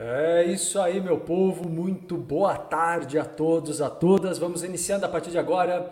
É isso aí, meu povo. Muito boa tarde a todos, a todas. Vamos iniciando a partir de agora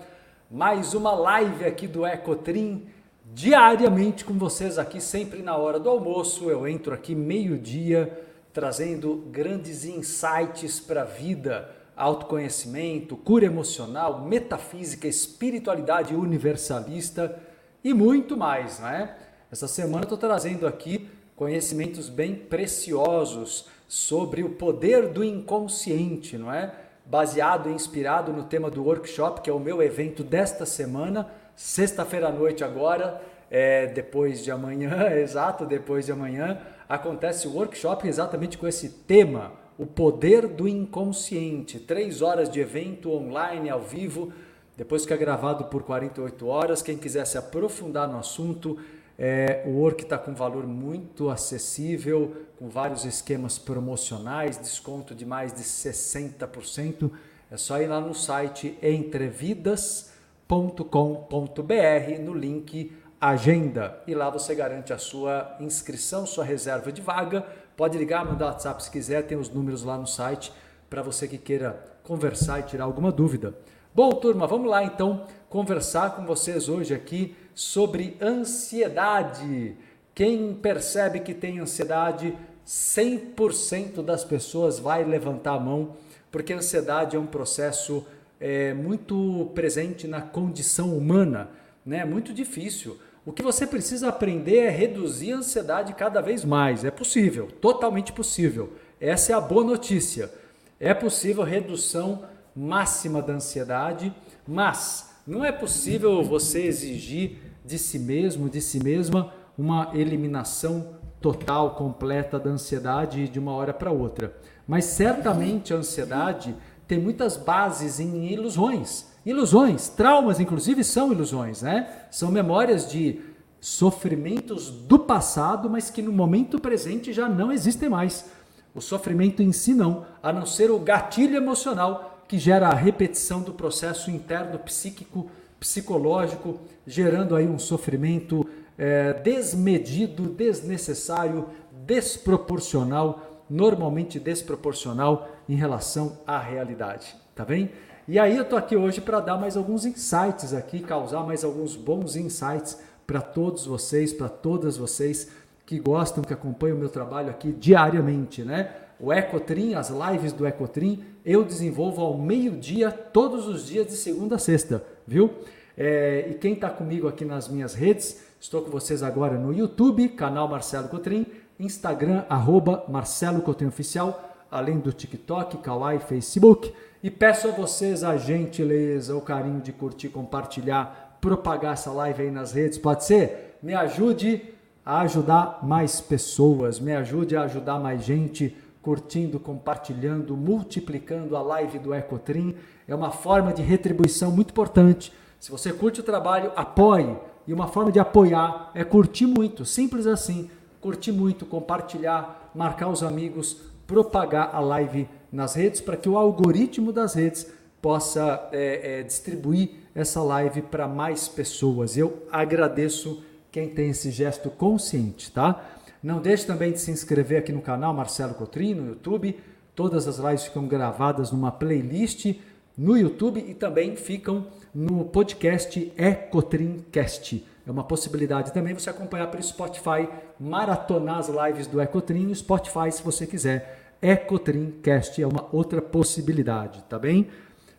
mais uma live aqui do Ecotrim, diariamente com vocês aqui, sempre na hora do almoço. Eu entro aqui meio-dia trazendo grandes insights para a vida, autoconhecimento, cura emocional, metafísica, espiritualidade universalista e muito mais, né? Essa semana eu estou trazendo aqui conhecimentos bem preciosos sobre o poder do inconsciente, não é? Baseado e inspirado no tema do workshop, que é o meu evento desta semana, sexta-feira à noite agora, é, depois de amanhã, exato, depois de amanhã, acontece o workshop exatamente com esse tema, o poder do inconsciente. Três horas de evento online, ao vivo, depois que é gravado por 48 horas. Quem quiser se aprofundar no assunto, é, o Work está com valor muito acessível, com vários esquemas promocionais, desconto de mais de 60%. É só ir lá no site entrevidas.com.br no link Agenda e lá você garante a sua inscrição, sua reserva de vaga. Pode ligar, mandar WhatsApp se quiser, tem os números lá no site para você que queira conversar e tirar alguma dúvida. Bom, turma, vamos lá então conversar com vocês hoje aqui sobre ansiedade. Quem percebe que tem ansiedade, 100% das pessoas vai levantar a mão, porque a ansiedade é um processo é, muito presente na condição humana, né? Muito difícil. O que você precisa aprender é reduzir a ansiedade cada vez mais. É possível, totalmente possível. Essa é a boa notícia. É possível redução máxima da ansiedade, mas não é possível você exigir de si mesmo, de si mesma, uma eliminação total, completa da ansiedade de uma hora para outra. Mas certamente a ansiedade tem muitas bases em ilusões. Ilusões, traumas, inclusive, são ilusões, né? São memórias de sofrimentos do passado, mas que no momento presente já não existem mais. O sofrimento em si não, a não ser o gatilho emocional que gera a repetição do processo interno psíquico psicológico, gerando aí um sofrimento é, desmedido, desnecessário, desproporcional, normalmente desproporcional em relação à realidade, tá bem? E aí eu tô aqui hoje para dar mais alguns insights aqui, causar mais alguns bons insights para todos vocês, para todas vocês que gostam, que acompanham o meu trabalho aqui diariamente, né? O Ecotrim, as lives do Ecotrim, eu desenvolvo ao meio-dia, todos os dias de segunda a sexta, viu? É, e quem está comigo aqui nas minhas redes, estou com vocês agora no YouTube, canal Marcelo Cotrim, Instagram, arroba Marcelo Cotrim Oficial, além do TikTok, Kawaii, Facebook. E peço a vocês a gentileza, o carinho de curtir, compartilhar, propagar essa live aí nas redes, pode ser? Me ajude a ajudar mais pessoas, me ajude a ajudar mais gente curtindo, compartilhando, multiplicando a live do Ecotrim. É uma forma de retribuição muito importante. Se você curte o trabalho, apoie. E uma forma de apoiar é curtir muito, simples assim. Curtir muito, compartilhar, marcar os amigos, propagar a live nas redes para que o algoritmo das redes possa é, é, distribuir essa live para mais pessoas. Eu agradeço quem tem esse gesto consciente, tá? Não deixe também de se inscrever aqui no canal Marcelo Cotrim, no YouTube. Todas as lives ficam gravadas numa playlist no YouTube e também ficam no podcast Ecotrimcast. É uma possibilidade também você acompanhar pelo Spotify, maratonar as lives do Ecotrim no Spotify se você quiser. Ecotrimcast é uma outra possibilidade, tá bem?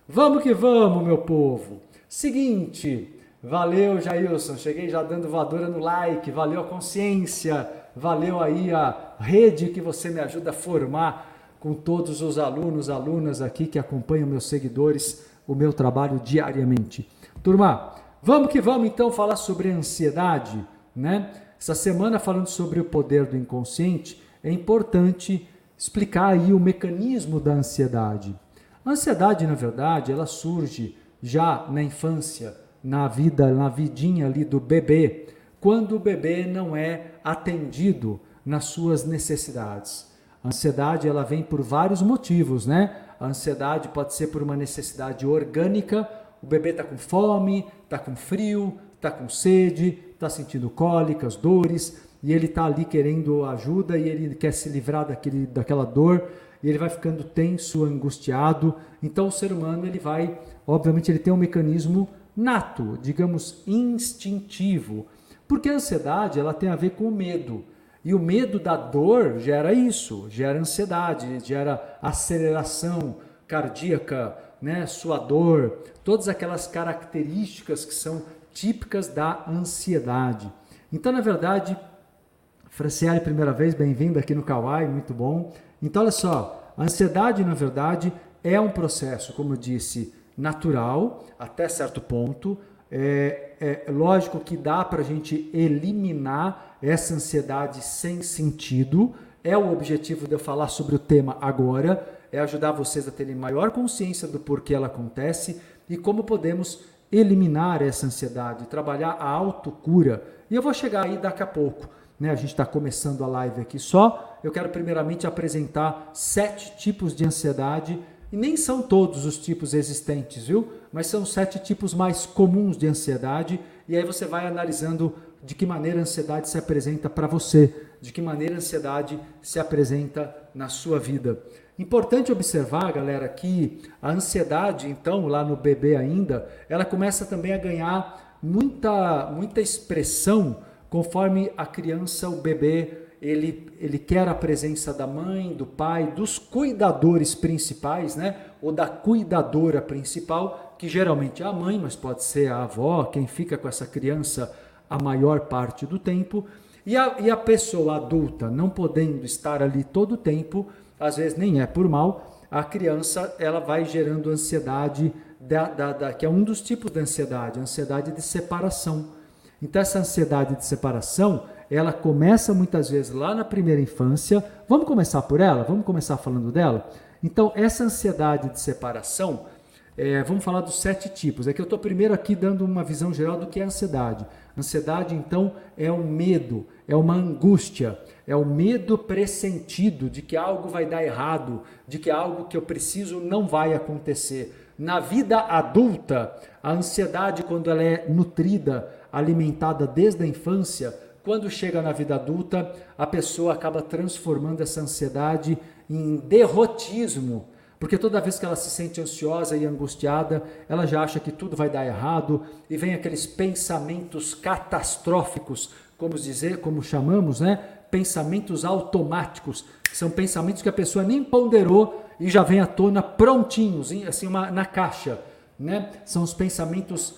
Vamos que vamos, meu povo. Seguinte, valeu Jailson, cheguei já dando voadora no like, valeu a consciência valeu aí a rede que você me ajuda a formar com todos os alunos, alunas aqui que acompanham meus seguidores, o meu trabalho diariamente. Turma, vamos que vamos então falar sobre ansiedade, né? Essa semana falando sobre o poder do inconsciente, é importante explicar aí o mecanismo da ansiedade. A ansiedade, na verdade, ela surge já na infância, na vida, na vidinha ali do bebê quando o bebê não é atendido nas suas necessidades. A ansiedade ela vem por vários motivos, né? A ansiedade pode ser por uma necessidade orgânica, o bebê está com fome, está com frio, está com sede, está sentindo cólicas, dores, e ele está ali querendo ajuda e ele quer se livrar daquele, daquela dor e ele vai ficando tenso, angustiado. Então o ser humano ele vai, obviamente, ele tem um mecanismo nato, digamos instintivo, porque a ansiedade ela tem a ver com o medo. E o medo da dor gera isso, gera ansiedade, gera aceleração cardíaca, né, suador, todas aquelas características que são típicas da ansiedade. Então, na verdade, Franciele, primeira vez, bem-vinda aqui no Kawaii, muito bom. Então, olha só, a ansiedade, na verdade, é um processo, como eu disse, natural, até certo ponto. É, é lógico que dá para a gente eliminar essa ansiedade sem sentido. É o objetivo de eu falar sobre o tema agora, é ajudar vocês a terem maior consciência do porquê ela acontece e como podemos eliminar essa ansiedade, trabalhar a autocura. E eu vou chegar aí daqui a pouco. Né? A gente está começando a live aqui só. Eu quero primeiramente apresentar sete tipos de ansiedade. E nem são todos os tipos existentes, viu? Mas são sete tipos mais comuns de ansiedade. E aí você vai analisando de que maneira a ansiedade se apresenta para você, de que maneira a ansiedade se apresenta na sua vida. Importante observar, galera, que a ansiedade, então, lá no bebê ainda, ela começa também a ganhar muita, muita expressão conforme a criança, o bebê, ele, ele quer a presença da mãe, do pai, dos cuidadores principais, né? Ou da cuidadora principal, que geralmente é a mãe, mas pode ser a avó, quem fica com essa criança a maior parte do tempo. E a, e a pessoa adulta, não podendo estar ali todo o tempo, às vezes nem é por mal, a criança ela vai gerando ansiedade, da, da, da, que é um dos tipos de ansiedade, ansiedade de separação. Então essa ansiedade de separação, ela começa muitas vezes lá na primeira infância. Vamos começar por ela? Vamos começar falando dela? Então essa ansiedade de separação, é, vamos falar dos sete tipos. É que eu estou primeiro aqui dando uma visão geral do que é ansiedade. Ansiedade, então, é um medo, é uma angústia, é o medo pressentido de que algo vai dar errado, de que algo que eu preciso não vai acontecer. Na vida adulta, a ansiedade, quando ela é nutrida, alimentada desde a infância, quando chega na vida adulta, a pessoa acaba transformando essa ansiedade em derrotismo. Porque toda vez que ela se sente ansiosa e angustiada, ela já acha que tudo vai dar errado e vem aqueles pensamentos catastróficos, como dizer, como chamamos, né? pensamentos automáticos, são pensamentos que a pessoa nem ponderou e já vem à tona prontinhos, assim uma, na caixa. Né? São os pensamentos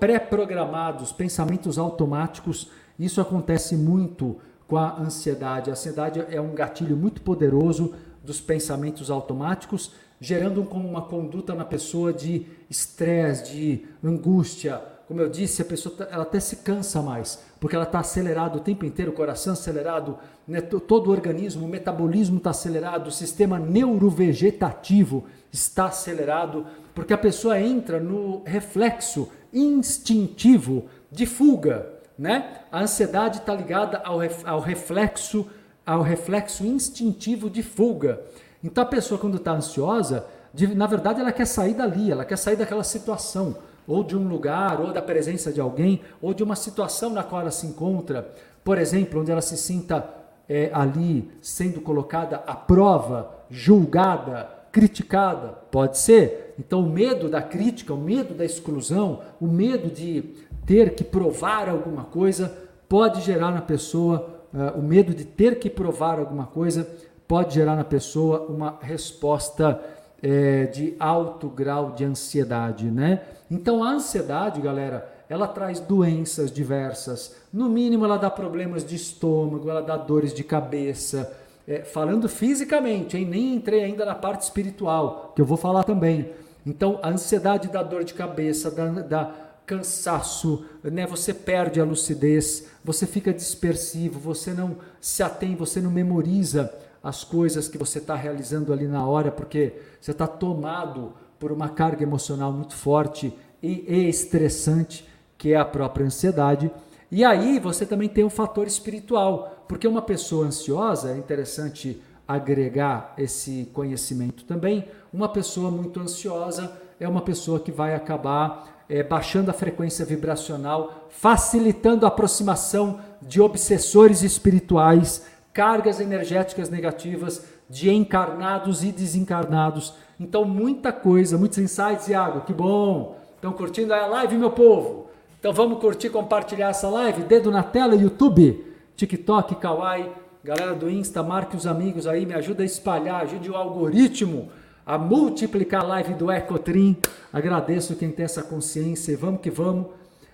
pré-programados, pensamentos automáticos. Isso acontece muito com a ansiedade. A ansiedade é um gatilho muito poderoso dos pensamentos automáticos, gerando uma conduta na pessoa de estresse, de angústia, como eu disse, a pessoa tá, ela até se cansa mais, porque ela está acelerado o tempo inteiro, o coração acelerado, né, todo o organismo, o metabolismo está acelerado, o sistema neurovegetativo está acelerado, porque a pessoa entra no reflexo instintivo de fuga, né? A ansiedade está ligada ao, ao reflexo, ao reflexo instintivo de fuga. Então a pessoa quando está ansiosa, na verdade ela quer sair dali, ela quer sair daquela situação ou de um lugar, ou da presença de alguém, ou de uma situação na qual ela se encontra, por exemplo, onde ela se sinta é, ali sendo colocada à prova, julgada, criticada. Pode ser. Então, o medo da crítica, o medo da exclusão, o medo de ter que provar alguma coisa, pode gerar na pessoa, uh, o medo de ter que provar alguma coisa, pode gerar na pessoa uma resposta é, de alto grau de ansiedade, né? Então a ansiedade, galera, ela traz doenças diversas. No mínimo, ela dá problemas de estômago, ela dá dores de cabeça. É, falando fisicamente, hein? nem entrei ainda na parte espiritual, que eu vou falar também. Então, a ansiedade dá dor de cabeça, dá, dá cansaço, né? você perde a lucidez, você fica dispersivo, você não se atém, você não memoriza as coisas que você está realizando ali na hora, porque você está tomado por uma carga emocional muito forte e, e estressante, que é a própria ansiedade. E aí você também tem um fator espiritual, porque uma pessoa ansiosa, é interessante agregar esse conhecimento também, uma pessoa muito ansiosa é uma pessoa que vai acabar é, baixando a frequência vibracional, facilitando a aproximação de obsessores espirituais, cargas energéticas negativas de encarnados e desencarnados. Então, muita coisa, muitos insights, Iago, que bom! Estão curtindo a live, meu povo? Então vamos curtir, compartilhar essa live? Dedo na tela, YouTube, TikTok, Kawaii, galera do Insta, marque os amigos aí, me ajuda a espalhar, ajude o algoritmo a multiplicar a live do Ecotrim. Agradeço quem tem essa consciência e vamos que vamos.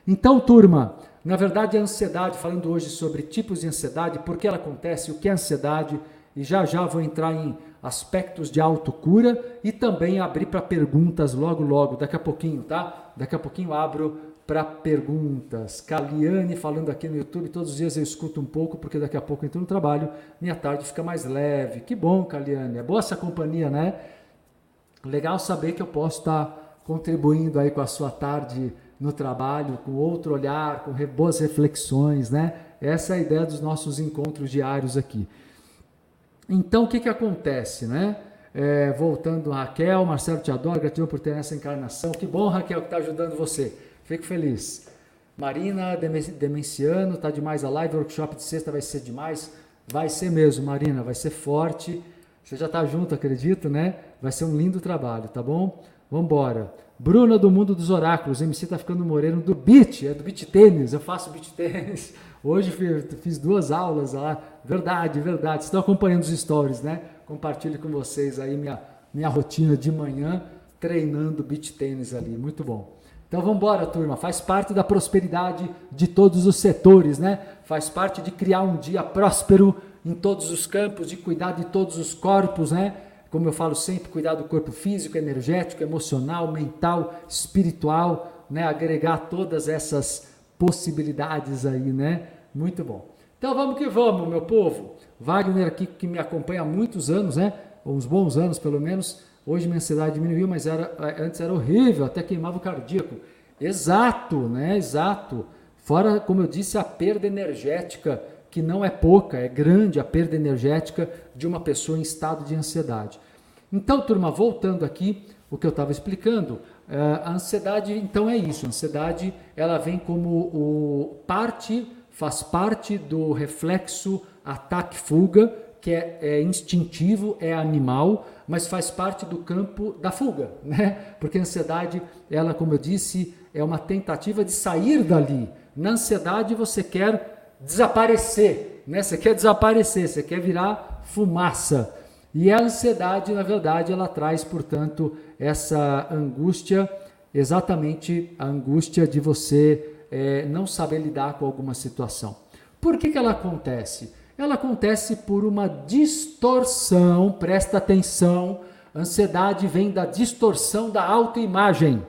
Então, turma, na verdade a ansiedade, falando hoje sobre tipos de ansiedade, por que ela acontece, o que é ansiedade, e já já vou entrar em aspectos de autocura e também abrir para perguntas logo logo, daqui a pouquinho, tá? Daqui a pouquinho abro para perguntas. Caliane falando aqui no YouTube, todos os dias eu escuto um pouco, porque daqui a pouco eu entro no trabalho, minha tarde fica mais leve. Que bom, Caliane, é boa essa companhia, né? Legal saber que eu posso estar contribuindo aí com a sua tarde no trabalho, com outro olhar, com boas reflexões, né? Essa é a ideia dos nossos encontros diários aqui. Então, o que, que acontece, né? É, voltando, Raquel, Marcelo te adora, gratidão por ter essa encarnação. Que bom, Raquel, que está ajudando você. Fico feliz. Marina Demenciano, tá demais a live. Workshop de sexta vai ser demais. Vai ser mesmo, Marina, vai ser forte. Você já está junto, acredito, né? Vai ser um lindo trabalho, tá bom? Vamos embora. Bruna do Mundo dos Oráculos, MC tá ficando moreno do beat, é do beat tênis, eu faço beat tênis. Hoje fiz duas aulas lá, verdade, verdade. Estão acompanhando os stories, né? Compartilho com vocês aí minha, minha rotina de manhã treinando beat tênis ali, muito bom. Então vamos embora, turma. Faz parte da prosperidade de todos os setores, né? Faz parte de criar um dia próspero em todos os campos, de cuidar de todos os corpos, né? Como eu falo sempre, cuidar do corpo físico, energético, emocional, mental, espiritual, né? Agregar todas essas possibilidades aí, né? Muito bom. Então vamos que vamos, meu povo. Wagner aqui que me acompanha há muitos anos, né? Uns bons anos pelo menos. Hoje minha ansiedade diminuiu, mas era, antes era horrível, até queimava o cardíaco. Exato, né? Exato. Fora, como eu disse, a perda energética que não é pouca, é grande a perda energética de uma pessoa em estado de ansiedade. Então, turma, voltando aqui, o que eu estava explicando, eh, a ansiedade, então é isso. A ansiedade, ela vem como o parte, faz parte do reflexo ataque-fuga, que é, é, instintivo, é animal, mas faz parte do campo da fuga, né? Porque a ansiedade, ela, como eu disse, é uma tentativa de sair dali. Na ansiedade, você quer desaparecer, né? Você quer desaparecer, você quer virar fumaça. E a ansiedade, na verdade, ela traz, portanto, essa angústia, exatamente a angústia de você é, não saber lidar com alguma situação. Por que, que ela acontece? Ela acontece por uma distorção, presta atenção, ansiedade vem da distorção da autoimagem.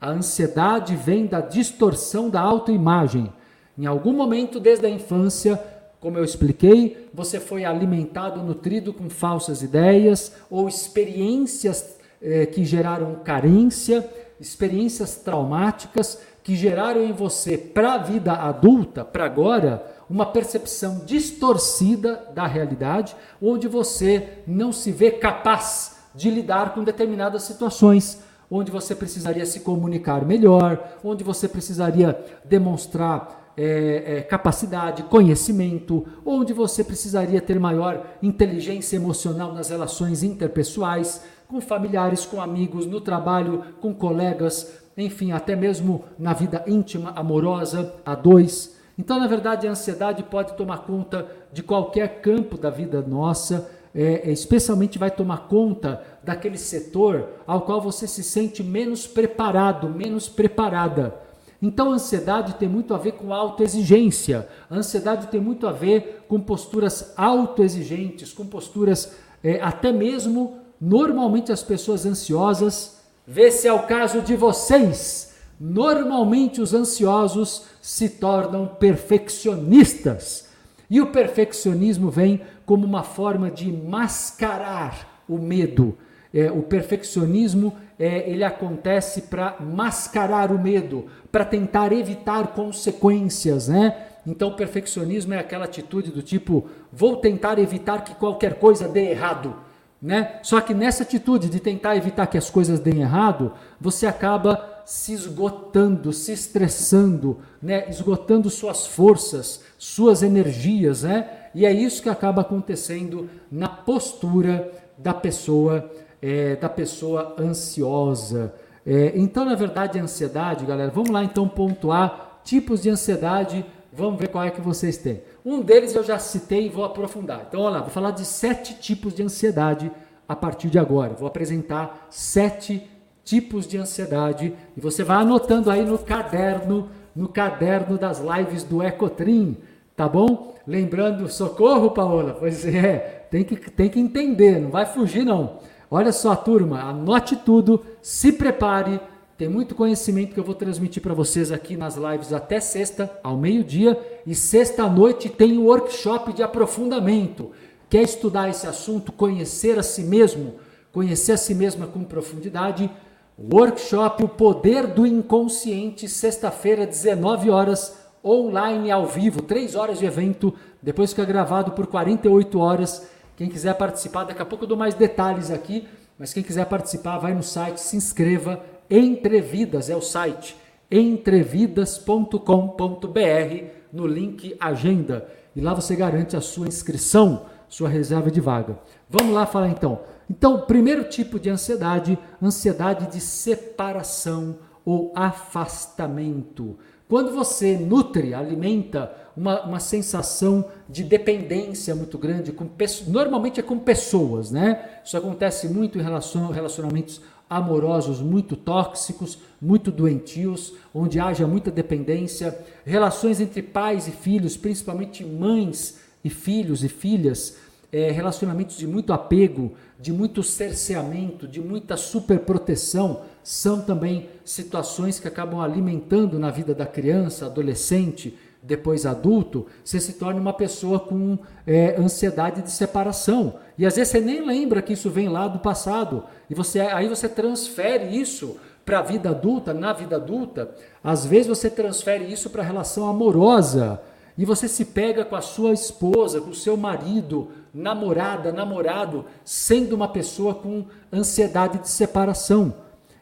A ansiedade vem da distorção da autoimagem. Em algum momento desde a infância, como eu expliquei, você foi alimentado, nutrido com falsas ideias ou experiências eh, que geraram carência, experiências traumáticas que geraram em você, para a vida adulta, para agora, uma percepção distorcida da realidade, onde você não se vê capaz de lidar com determinadas situações, onde você precisaria se comunicar melhor, onde você precisaria demonstrar é, é, capacidade, conhecimento, onde você precisaria ter maior inteligência emocional nas relações interpessoais, com familiares, com amigos, no trabalho, com colegas, enfim, até mesmo na vida íntima, amorosa, a dois. Então, na verdade, a ansiedade pode tomar conta de qualquer campo da vida nossa, é, é especialmente vai tomar conta daquele setor ao qual você se sente menos preparado, menos preparada. Então ansiedade tem muito a ver com autoexigência. A ansiedade tem muito a ver com posturas autoexigentes, com posturas é, até mesmo normalmente as pessoas ansiosas, vê se é o caso de vocês. Normalmente os ansiosos se tornam perfeccionistas. E o perfeccionismo vem como uma forma de mascarar o medo. É, o perfeccionismo é, ele acontece para mascarar o medo, para tentar evitar consequências, né? Então, o perfeccionismo é aquela atitude do tipo: vou tentar evitar que qualquer coisa dê errado. Né? Só que nessa atitude de tentar evitar que as coisas deem errado, você acaba se esgotando, se estressando, né? esgotando suas forças, suas energias, né? E é isso que acaba acontecendo na postura da pessoa, é, da pessoa ansiosa. É, então, na verdade, ansiedade, galera, vamos lá então pontuar tipos de ansiedade, vamos ver qual é que vocês têm. Um deles eu já citei e vou aprofundar. Então, olha lá, vou falar de sete tipos de ansiedade a partir de agora. Vou apresentar sete tipos de ansiedade e você vai anotando aí no caderno, no caderno das lives do Ecotrim, tá bom? Lembrando, socorro, Paola, pois é, tem que, tem que entender, não vai fugir não. Olha só, turma, anote tudo, se prepare, tem muito conhecimento que eu vou transmitir para vocês aqui nas lives até sexta, ao meio-dia, e sexta noite tem um workshop de aprofundamento. Quer estudar esse assunto, conhecer a si mesmo, conhecer a si mesma com profundidade? Workshop O Poder do Inconsciente, sexta-feira, 19 horas, online ao vivo, 3 horas de evento, depois fica gravado por 48 horas. Quem quiser participar, daqui a pouco eu dou mais detalhes aqui, mas quem quiser participar, vai no site, se inscreva. Entrevidas é o site, entrevidas.com.br, no link Agenda. E lá você garante a sua inscrição, sua reserva de vaga. Vamos lá falar então. Então, primeiro tipo de ansiedade, ansiedade de separação ou afastamento. Quando você nutre, alimenta uma, uma sensação de dependência muito grande, com, normalmente é com pessoas, né? Isso acontece muito em relação, relacionamentos amorosos muito tóxicos, muito doentios, onde haja muita dependência, relações entre pais e filhos, principalmente mães e filhos e filhas, é, relacionamentos de muito apego, de muito cerceamento, de muita superproteção, são também situações que acabam alimentando na vida da criança, adolescente, depois adulto, você se torna uma pessoa com é, ansiedade de separação. E às vezes você nem lembra que isso vem lá do passado. E você aí você transfere isso para a vida adulta, na vida adulta. Às vezes você transfere isso para a relação amorosa. E você se pega com a sua esposa, com o seu marido, namorada, namorado, sendo uma pessoa com ansiedade de separação.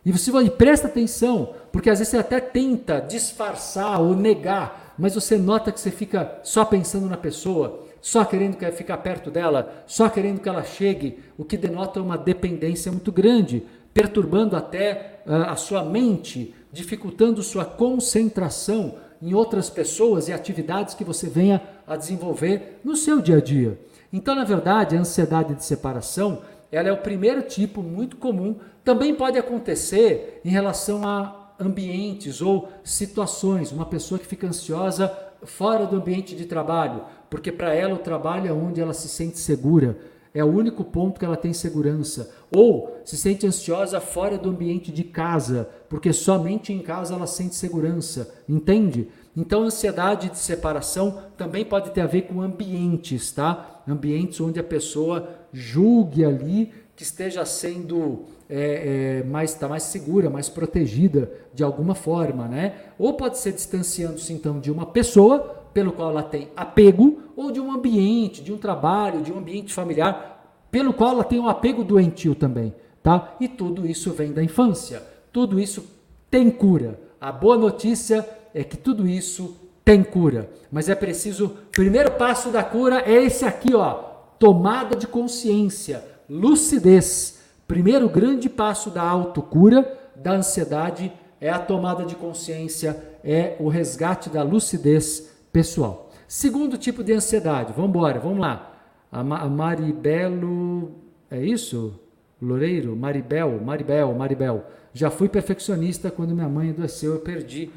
E você vai, presta atenção, porque às vezes você até tenta disfarçar ou negar, mas você nota que você fica só pensando na pessoa, só querendo que ficar perto dela, só querendo que ela chegue, o que denota uma dependência muito grande, perturbando até uh, a sua mente, dificultando sua concentração em outras pessoas e atividades que você venha a desenvolver no seu dia a dia. Então, na verdade, a ansiedade de separação, ela é o primeiro tipo muito comum. Também pode acontecer em relação a ambientes ou situações. Uma pessoa que fica ansiosa fora do ambiente de trabalho, porque para ela o trabalho é onde ela se sente segura, é o único ponto que ela tem segurança. Ou se sente ansiosa fora do ambiente de casa, porque somente em casa ela sente segurança. Entende? Então, ansiedade de separação também pode ter a ver com ambientes, tá? Ambientes onde a pessoa julgue ali que esteja sendo é, é, mais, tá mais segura, mais protegida de alguma forma, né? Ou pode ser distanciando-se então de uma pessoa pelo qual ela tem apego, ou de um ambiente, de um trabalho, de um ambiente familiar, pelo qual ela tem um apego doentio também, tá? E tudo isso vem da infância. Tudo isso tem cura. A boa notícia é que tudo isso tem cura, mas é preciso. Primeiro passo da cura é esse aqui, ó, tomada de consciência, lucidez. Primeiro grande passo da autocura da ansiedade é a tomada de consciência, é o resgate da lucidez pessoal. Segundo tipo de ansiedade, vamos embora, vamos lá. A, Ma a Maribelo, é isso? Loureiro? Maribel, Maribel, Maribel. Já fui perfeccionista quando minha mãe adoeceu, eu perdi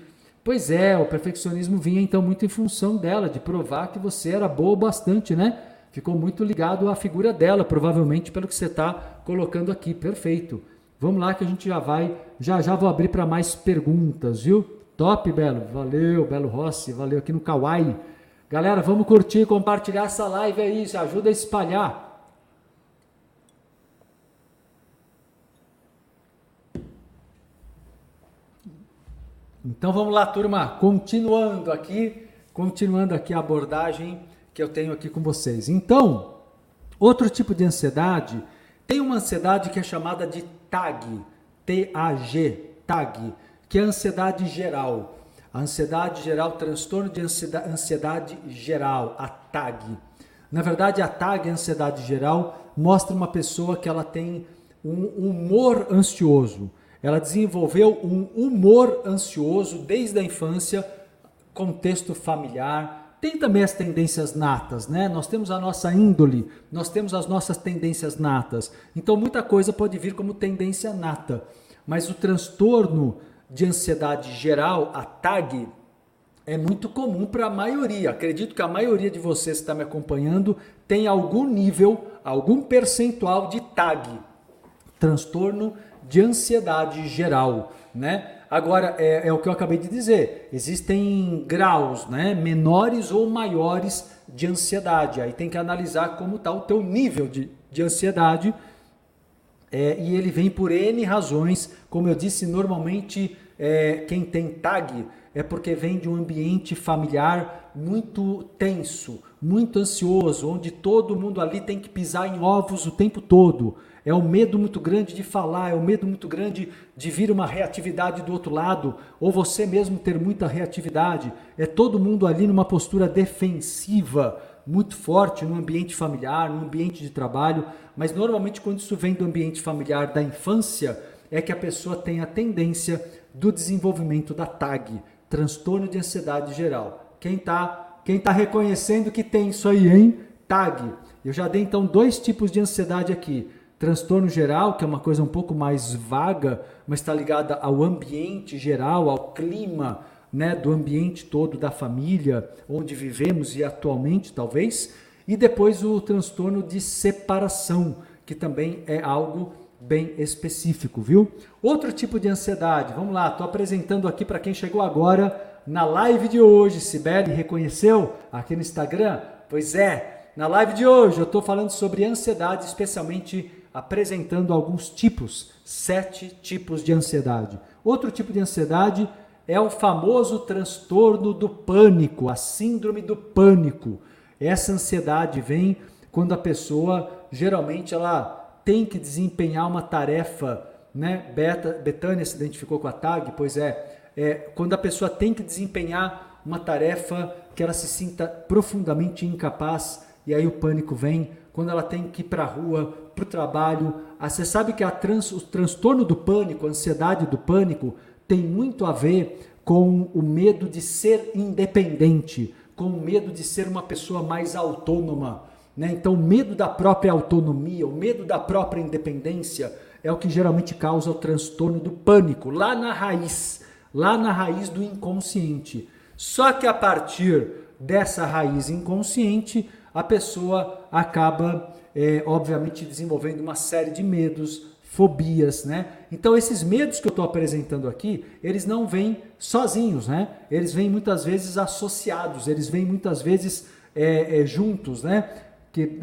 Pois é, o perfeccionismo vinha então muito em função dela, de provar que você era boa bastante, né? Ficou muito ligado à figura dela, provavelmente pelo que você está colocando aqui. Perfeito. Vamos lá que a gente já vai, já já vou abrir para mais perguntas, viu? Top, Belo. Valeu, Belo Rossi. Valeu aqui no Kawaii. Galera, vamos curtir, compartilhar essa live aí, ajuda a espalhar. Então vamos lá, turma, continuando aqui, continuando aqui a abordagem que eu tenho aqui com vocês. Então, outro tipo de ansiedade, tem uma ansiedade que é chamada de TAG, T A G, TAG, que é a ansiedade geral. A ansiedade geral, transtorno de ansiedade, ansiedade geral, a TAG. Na verdade, a TAG, a ansiedade geral, mostra uma pessoa que ela tem um humor ansioso. Ela desenvolveu um humor ansioso desde a infância, contexto familiar. Tem também as tendências natas, né? Nós temos a nossa índole, nós temos as nossas tendências natas. Então, muita coisa pode vir como tendência nata. Mas o transtorno de ansiedade geral, a TAG, é muito comum para a maioria. Acredito que a maioria de vocês que está me acompanhando tem algum nível, algum percentual de TAG, transtorno de ansiedade geral, né? Agora, é, é, o que eu acabei de dizer, existem graus, né, menores ou maiores de ansiedade, aí tem que analisar como está o teu nível de, de ansiedade, é, e ele vem por N razões, como eu disse, normalmente é, quem tem TAG é porque vem de um ambiente familiar muito tenso, muito ansioso, onde todo mundo ali tem que pisar em ovos o tempo todo. É um medo muito grande de falar, é um medo muito grande de vir uma reatividade do outro lado, ou você mesmo ter muita reatividade. É todo mundo ali numa postura defensiva, muito forte no ambiente familiar, no ambiente de trabalho, mas normalmente quando isso vem do ambiente familiar da infância, é que a pessoa tem a tendência do desenvolvimento da TAG, transtorno de ansiedade geral. Quem está quem tá reconhecendo que tem isso aí, hein? TAG. Eu já dei então dois tipos de ansiedade aqui. Transtorno geral, que é uma coisa um pouco mais vaga, mas está ligada ao ambiente geral, ao clima né, do ambiente todo da família, onde vivemos e atualmente, talvez. E depois o transtorno de separação, que também é algo bem específico, viu? Outro tipo de ansiedade, vamos lá, estou apresentando aqui para quem chegou agora na live de hoje. Sibeli reconheceu aqui no Instagram? Pois é, na live de hoje eu estou falando sobre ansiedade, especialmente apresentando alguns tipos, sete tipos de ansiedade. Outro tipo de ansiedade é o famoso transtorno do pânico, a síndrome do pânico. Essa ansiedade vem quando a pessoa geralmente ela tem que desempenhar uma tarefa, né? Beta, Betânia se identificou com a TAG, pois é, é, quando a pessoa tem que desempenhar uma tarefa que ela se sinta profundamente incapaz e aí o pânico vem, quando ela tem que ir para a rua, para o trabalho. Ah, você sabe que trans, o transtorno do pânico, a ansiedade do pânico, tem muito a ver com o medo de ser independente, com o medo de ser uma pessoa mais autônoma. Né? Então, o medo da própria autonomia, o medo da própria independência é o que geralmente causa o transtorno do pânico, lá na raiz, lá na raiz do inconsciente. Só que a partir dessa raiz inconsciente, a pessoa acaba, é, obviamente, desenvolvendo uma série de medos, fobias, né? Então esses medos que eu estou apresentando aqui, eles não vêm sozinhos, né? Eles vêm muitas vezes associados, eles vêm muitas vezes é, é, juntos, né? que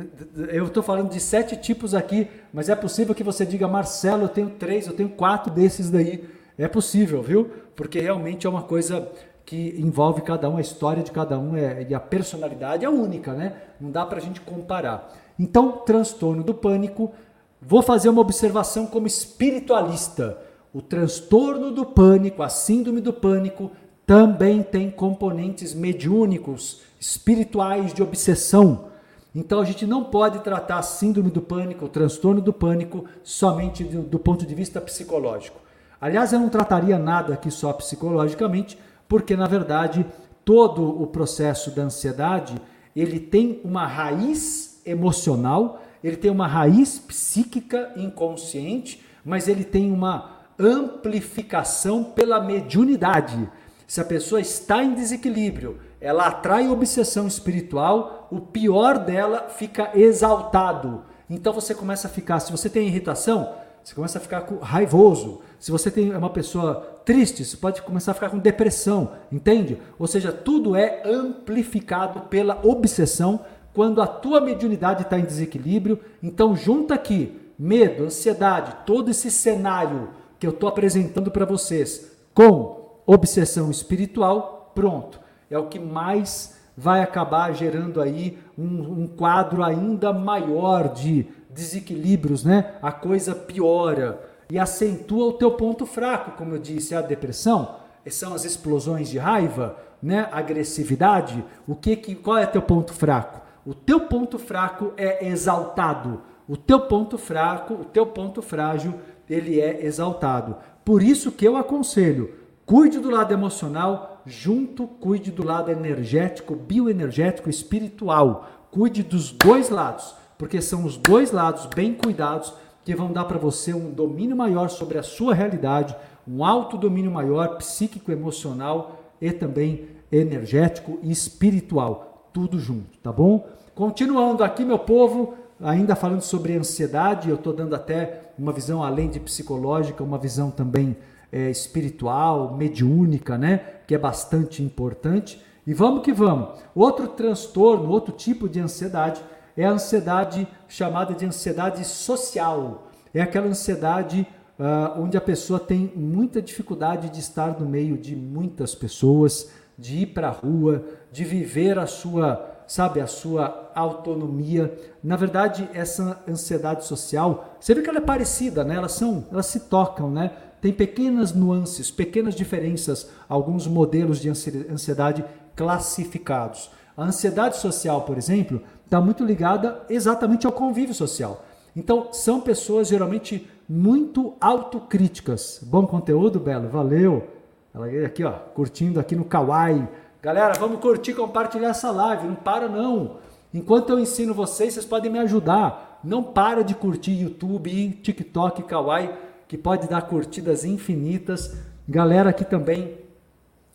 eu estou falando de sete tipos aqui, mas é possível que você diga, Marcelo, eu tenho três, eu tenho quatro desses daí. É possível, viu? Porque realmente é uma coisa que envolve cada um, a história de cada um é, e a personalidade é única, né? Não dá para a gente comparar. Então, transtorno do pânico, vou fazer uma observação como espiritualista. O transtorno do pânico, a síndrome do pânico, também tem componentes mediúnicos, espirituais de obsessão então a gente não pode tratar a síndrome do pânico, o transtorno do pânico, somente do, do, ponto de vista psicológico. Aliás, eu não trataria nada aqui só psicologicamente, porque na verdade todo o processo da ansiedade ele tem uma raiz emocional, ele tem uma raiz psíquica inconsciente, mas ele tem uma amplificação pela mediunidade. Se a pessoa está em desequilíbrio, ela atrai obsessão espiritual, o pior dela fica exaltado. Então você começa a ficar, se você tem irritação, você começa a ficar raivoso. Se você tem é uma pessoa triste, você pode começar a ficar com depressão, entende? Ou seja, tudo é amplificado pela obsessão quando a tua mediunidade está em desequilíbrio. Então junta aqui medo, ansiedade, todo esse cenário que eu estou apresentando para vocês com obsessão espiritual, pronto é o que mais vai acabar gerando aí um, um quadro ainda maior de desequilíbrios, né? A coisa piora. e acentua o teu ponto fraco, como eu disse, a depressão, são as explosões de raiva, né? agressividade. O que, que qual é teu ponto fraco? O teu ponto fraco é exaltado. O teu ponto fraco, o teu ponto frágil, ele é exaltado. Por isso que eu aconselho, cuide do lado emocional, junto cuide do lado energético, bioenergético, espiritual. Cuide dos dois lados, porque são os dois lados bem cuidados que vão dar para você um domínio maior sobre a sua realidade, um alto domínio maior psíquico, emocional e também energético e espiritual, tudo junto, tá bom? Continuando aqui, meu povo, ainda falando sobre ansiedade, eu estou dando até uma visão além de psicológica, uma visão também é, espiritual, mediúnica, né? Que é bastante importante. E vamos que vamos. Outro transtorno, outro tipo de ansiedade é a ansiedade chamada de ansiedade social. É aquela ansiedade uh, onde a pessoa tem muita dificuldade de estar no meio de muitas pessoas, de ir para a rua, de viver a sua, sabe, a sua autonomia. Na verdade, essa ansiedade social, você vê que ela é parecida, né? Elas são, elas se tocam, né? Tem pequenas nuances, pequenas diferenças, alguns modelos de ansiedade classificados. A ansiedade social, por exemplo, está muito ligada exatamente ao convívio social. Então, são pessoas geralmente muito autocríticas. Bom conteúdo, Belo, valeu. Ela aqui, ó, curtindo aqui no Kawaii. Galera, vamos curtir, compartilhar essa live. Não para não. Enquanto eu ensino vocês, vocês podem me ajudar. Não para de curtir YouTube, TikTok, Kawaii, que pode dar curtidas infinitas. Galera aqui também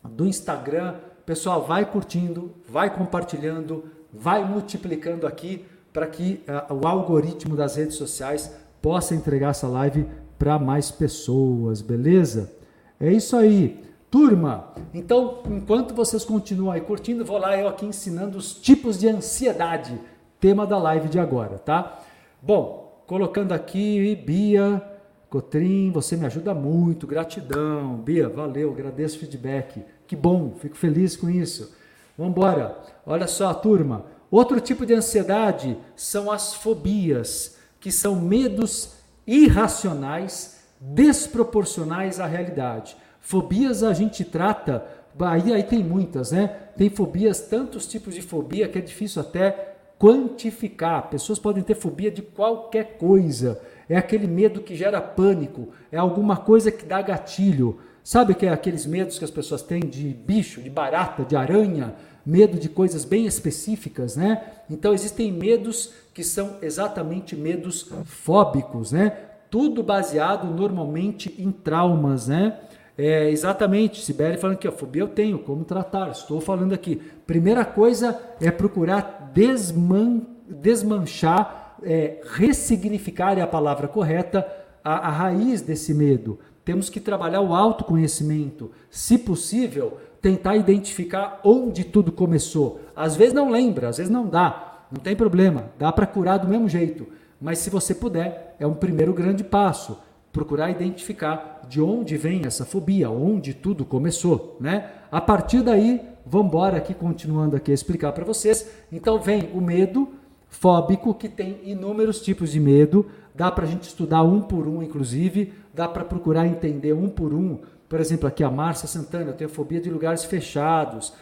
do Instagram, pessoal, vai curtindo, vai compartilhando, vai multiplicando aqui para que uh, o algoritmo das redes sociais possa entregar essa live para mais pessoas, beleza? É isso aí. Turma, então, enquanto vocês continuam aí curtindo, vou lá eu aqui ensinando os tipos de ansiedade, tema da live de agora, tá? Bom, colocando aqui, Bia, Cotrim, você me ajuda muito, gratidão. Bia, valeu, agradeço o feedback. Que bom, fico feliz com isso. Vamos embora. Olha só, turma. Outro tipo de ansiedade são as fobias que são medos irracionais, desproporcionais à realidade. Fobias a gente trata, aí, aí tem muitas, né? Tem fobias, tantos tipos de fobia que é difícil até quantificar. Pessoas podem ter fobia de qualquer coisa. É aquele medo que gera pânico, é alguma coisa que dá gatilho. Sabe que é aqueles medos que as pessoas têm de bicho, de barata, de aranha, medo de coisas bem específicas, né? Então existem medos que são exatamente medos fóbicos, né? Tudo baseado normalmente em traumas, né? É, exatamente, Sibeli falando que a fobia eu tenho, como tratar? Estou falando aqui. Primeira coisa é procurar desman, desmanchar, é, ressignificar é a palavra correta, a, a raiz desse medo. Temos que trabalhar o autoconhecimento. Se possível, tentar identificar onde tudo começou. Às vezes não lembra, às vezes não dá, não tem problema, dá para curar do mesmo jeito. Mas se você puder, é um primeiro grande passo. Procurar identificar de onde vem essa fobia, onde tudo começou, né? A partir daí, vamos embora aqui continuando aqui a explicar para vocês. Então vem o medo fóbico que tem inúmeros tipos de medo, dá para a gente estudar um por um, inclusive, dá para procurar entender um por um por exemplo, aqui a Márcia Santana, eu tenho fobia de lugares fechados.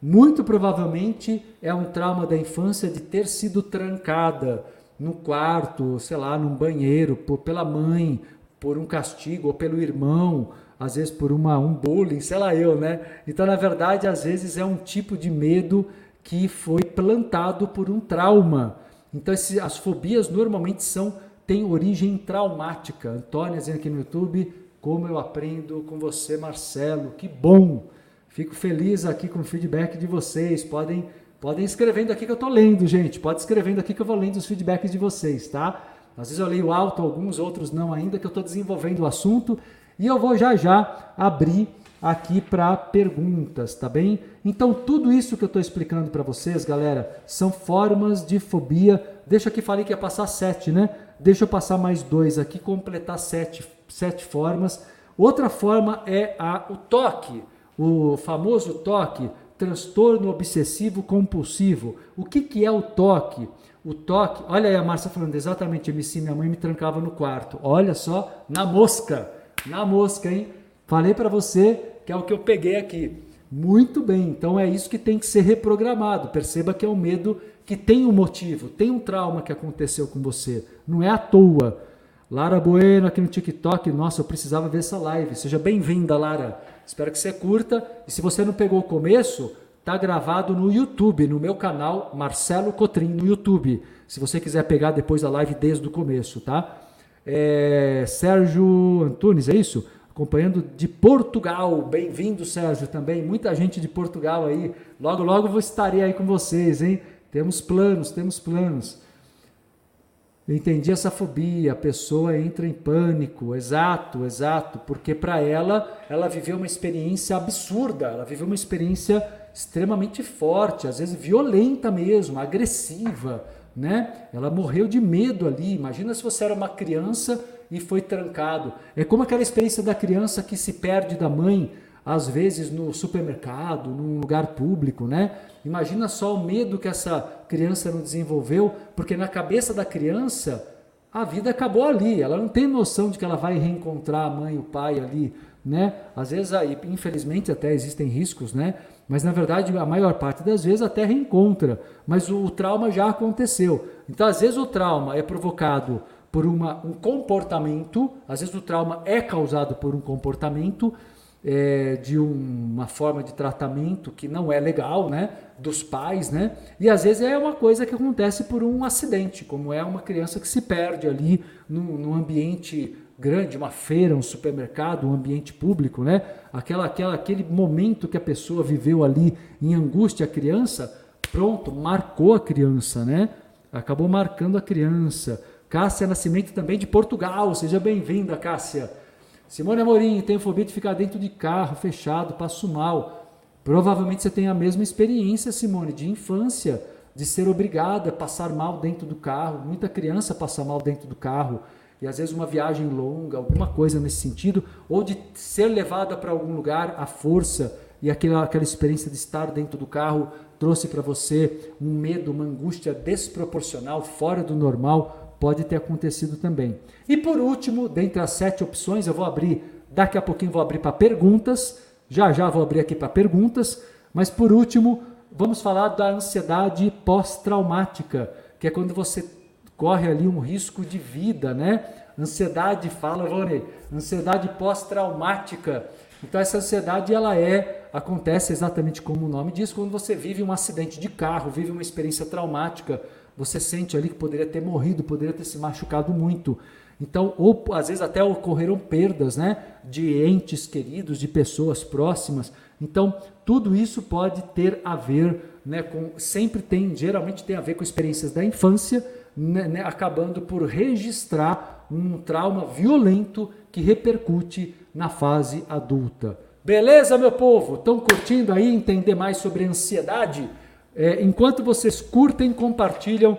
Muito provavelmente é um trauma da infância de ter sido trancada no quarto, sei lá, num banheiro, por, pela mãe, por um castigo, ou pelo irmão, às vezes por uma, um bullying, sei lá eu, né? Então, na verdade, às vezes é um tipo de medo que foi plantado por um trauma. Então, esse, as fobias normalmente são têm origem traumática. Antônia dizendo aqui no YouTube, como eu aprendo com você, Marcelo. Que bom! Fico feliz aqui com o feedback de vocês. Podem, podem escrevendo aqui que eu estou lendo, gente. Pode escrevendo aqui que eu vou lendo os feedbacks de vocês, tá? Às vezes eu leio alto, alguns outros não ainda, que eu estou desenvolvendo o assunto. E eu vou já já abrir aqui para perguntas, tá bem? Então, tudo isso que eu estou explicando para vocês, galera, são formas de fobia. Deixa aqui, falei que ia passar sete, né? Deixa eu passar mais dois aqui, completar sete sete formas. Outra forma é a, o toque, o famoso toque. transtorno obsessivo compulsivo. O que, que é o toque? O toque, olha aí a Márcia falando exatamente, MC, minha mãe me trancava no quarto. Olha só, na mosca, na mosca, hein? Falei para você que é o que eu peguei aqui. Muito bem, então é isso que tem que ser reprogramado. Perceba que é um medo que tem um motivo, tem um trauma que aconteceu com você. Não é à toa. Lara Bueno aqui no TikTok. Nossa, eu precisava ver essa live. Seja bem-vinda, Lara. Espero que você curta. E se você não pegou o começo, tá gravado no YouTube, no meu canal Marcelo Cotrim no YouTube. Se você quiser pegar depois a live desde o começo, tá? É, Sérgio Antunes, é isso? Acompanhando de Portugal. Bem-vindo, Sérgio, também. Muita gente de Portugal aí. Logo, logo vou estarei aí com vocês, hein? Temos planos, temos planos. Entendi essa fobia, a pessoa entra em pânico, exato, exato, porque para ela, ela viveu uma experiência absurda, ela viveu uma experiência extremamente forte, às vezes violenta mesmo, agressiva, né? Ela morreu de medo ali. Imagina se você era uma criança e foi trancado. É como aquela experiência da criança que se perde da mãe, às vezes no supermercado, num lugar público, né? Imagina só o medo que essa criança não desenvolveu, porque na cabeça da criança a vida acabou ali. Ela não tem noção de que ela vai reencontrar a mãe o pai ali, né? Às vezes, aí, infelizmente, até existem riscos, né? Mas na verdade, a maior parte das vezes até reencontra, mas o trauma já aconteceu. Então, às vezes o trauma é provocado por uma, um comportamento, às vezes o trauma é causado por um comportamento é, de um, uma forma de tratamento que não é legal, né, dos pais, né, e às vezes é uma coisa que acontece por um acidente, como é uma criança que se perde ali num, num ambiente grande, uma feira, um supermercado, um ambiente público, né, aquela, aquela, aquele momento que a pessoa viveu ali em angústia, a criança, pronto, marcou a criança, né, acabou marcando a criança. Cássia Nascimento também de Portugal, seja bem-vinda, Cássia. Simone Amorim, tenho fobia de ficar dentro de carro, fechado, passo mal. Provavelmente você tem a mesma experiência, Simone, de infância, de ser obrigada a passar mal dentro do carro. Muita criança passa mal dentro do carro. E às vezes uma viagem longa, alguma coisa nesse sentido, ou de ser levada para algum lugar à força e aquela, aquela experiência de estar dentro do carro trouxe para você um medo, uma angústia desproporcional, fora do normal, pode ter acontecido também. E por último, dentre as sete opções, eu vou abrir, daqui a pouquinho vou abrir para perguntas, já já vou abrir aqui para perguntas, mas por último, vamos falar da ansiedade pós-traumática, que é quando você corre ali um risco de vida, né? Ansiedade, fala, Rony, ansiedade pós-traumática. Então essa ansiedade ela é acontece exatamente como o nome diz, quando você vive um acidente de carro, vive uma experiência traumática, você sente ali que poderia ter morrido, poderia ter se machucado muito. Então, ou às vezes até ocorreram perdas, né, de entes queridos, de pessoas próximas. Então, tudo isso pode ter a ver, né, com sempre tem, geralmente tem a ver com experiências da infância, né, né, acabando por registrar um trauma violento que repercute na fase adulta. Beleza, meu povo? Estão curtindo aí entender mais sobre ansiedade? É, enquanto vocês curtem, compartilham,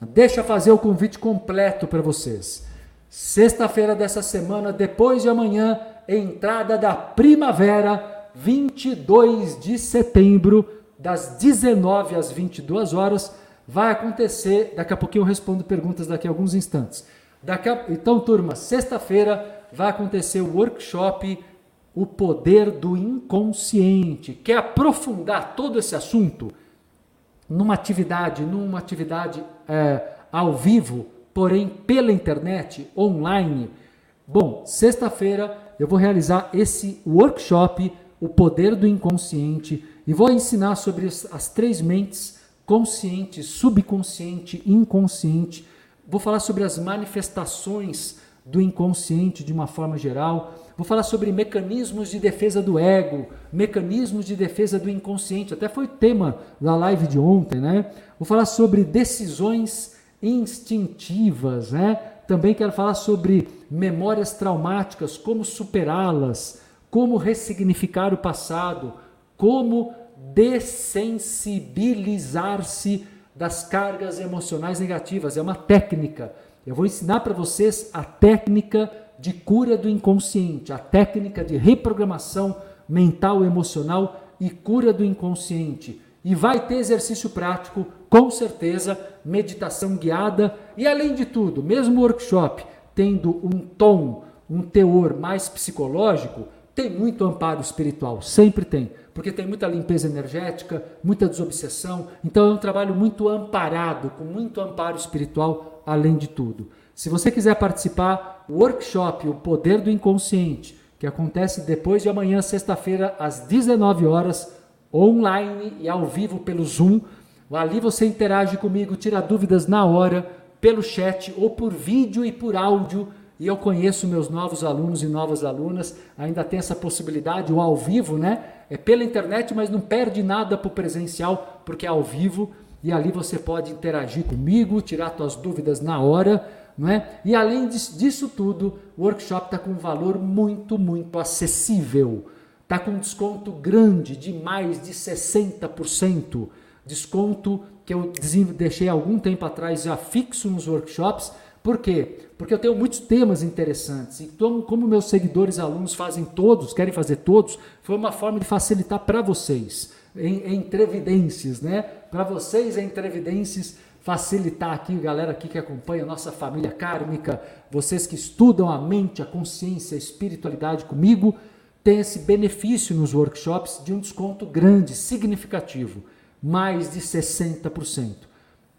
deixa fazer o convite completo para vocês. Sexta-feira dessa semana, depois de amanhã, entrada da primavera, 22 de setembro, das 19 às 22 horas, vai acontecer. Daqui a pouquinho eu respondo perguntas daqui a alguns instantes. Daqui a, então, turma, sexta-feira vai acontecer o workshop o poder do inconsciente. Quer aprofundar todo esse assunto numa atividade, numa atividade é, ao vivo, porém pela internet, online? Bom, sexta-feira eu vou realizar esse workshop, o poder do inconsciente, e vou ensinar sobre as três mentes consciente, subconsciente, inconsciente. Vou falar sobre as manifestações do inconsciente de uma forma geral Vou falar sobre mecanismos de defesa do ego, mecanismos de defesa do inconsciente, até foi tema da live de ontem, né? Vou falar sobre decisões instintivas, né? Também quero falar sobre memórias traumáticas, como superá-las, como ressignificar o passado, como dessensibilizar-se das cargas emocionais negativas. É uma técnica. Eu vou ensinar para vocês a técnica de cura do inconsciente, a técnica de reprogramação mental, emocional e cura do inconsciente. E vai ter exercício prático, com certeza, meditação guiada e além de tudo, mesmo o workshop tendo um tom, um teor mais psicológico, tem muito amparo espiritual, sempre tem, porque tem muita limpeza energética, muita desobsessão. Então é um trabalho muito amparado, com muito amparo espiritual, além de tudo. Se você quiser participar, o workshop O Poder do Inconsciente, que acontece depois de amanhã, sexta-feira, às 19 horas, online e ao vivo pelo Zoom. Ali você interage comigo, tira dúvidas na hora, pelo chat ou por vídeo e por áudio e eu conheço meus novos alunos e novas alunas, ainda tem essa possibilidade, o ao vivo, né? É pela internet, mas não perde nada para o presencial, porque é ao vivo e ali você pode interagir comigo, tirar suas dúvidas na hora, não é? E além disso tudo, o workshop está com um valor muito, muito acessível. Está com um desconto grande de mais de 60%. Desconto que eu deixei algum tempo atrás já fixo nos workshops por quê? Porque eu tenho muitos temas interessantes. Então, como meus seguidores alunos fazem todos, querem fazer todos, foi uma forma de facilitar para vocês, em, entrevidências, né? Para vocês, entrevidências, facilitar aqui, galera aqui que acompanha a nossa família kármica, vocês que estudam a mente, a consciência, a espiritualidade comigo, tem esse benefício nos workshops de um desconto grande, significativo, mais de 60%.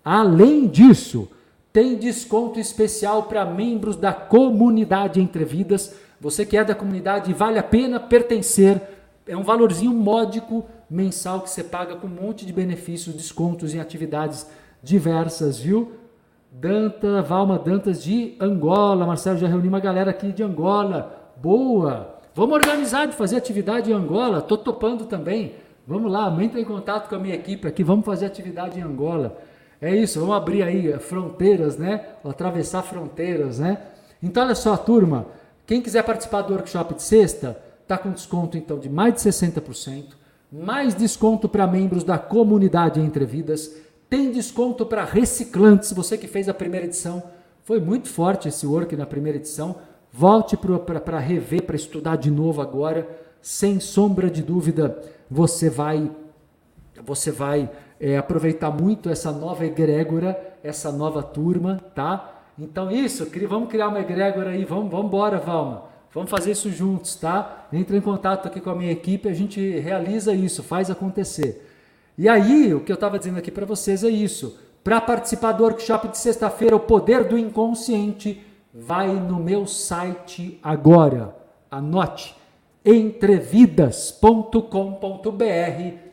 Além disso, tem desconto especial para membros da comunidade Entre Vidas. Você que é da comunidade, vale a pena pertencer. É um valorzinho módico mensal que você paga com um monte de benefícios, descontos em atividades diversas, viu? Danta, Valma Dantas de Angola. Marcelo já reuniu uma galera aqui de Angola. Boa! Vamos organizar de fazer atividade em Angola. Tô topando também. Vamos lá, entra em contato com a minha equipe aqui. Vamos fazer atividade em Angola. É isso, vamos abrir aí fronteiras, né? Atravessar fronteiras, né? Então, olha só, turma, quem quiser participar do workshop de sexta, tá com desconto então de mais de 60%, mais desconto para membros da comunidade Entre Vidas, tem desconto para reciclantes, você que fez a primeira edição, foi muito forte esse work na primeira edição, volte para rever, para estudar de novo agora, sem sombra de dúvida, você vai você vai é, aproveitar muito essa nova egrégora, essa nova turma, tá? Então isso, vamos criar uma egrégora aí, vamos, vamos embora, Valma. Vamos fazer isso juntos, tá? Entra em contato aqui com a minha equipe, a gente realiza isso, faz acontecer. E aí, o que eu estava dizendo aqui para vocês é isso. Para participar do workshop de sexta-feira, o poder do inconsciente, vai no meu site agora. Anote entrevidas.com.br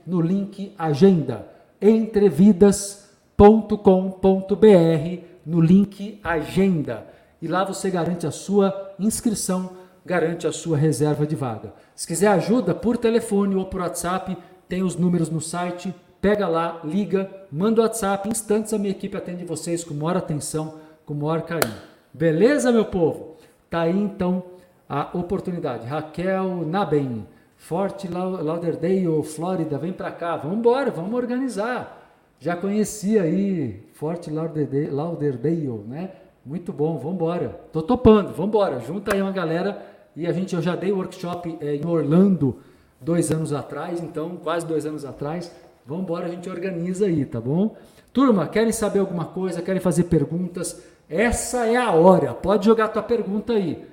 no link agenda entrevidas.com.br no link Agenda. E lá você garante a sua inscrição, garante a sua reserva de vaga. Se quiser ajuda por telefone ou por WhatsApp, tem os números no site. Pega lá, liga, manda o WhatsApp. Instantes a minha equipe atende vocês com maior atenção, com maior carinho. Beleza, meu povo? Tá aí então a oportunidade. Raquel Naben. Forte Lauderdale, Flórida, vem para cá, vamos embora, vamos organizar. Já conheci aí Forte Lauderdale, Lauderdale, né? Muito bom, vamos embora. Tô topando, vamos embora. Junta aí uma galera e a gente, eu já dei workshop é, em Orlando dois anos atrás, então quase dois anos atrás. Vamos embora, a gente organiza aí, tá bom? Turma, querem saber alguma coisa? Querem fazer perguntas? Essa é a hora. Pode jogar tua pergunta aí.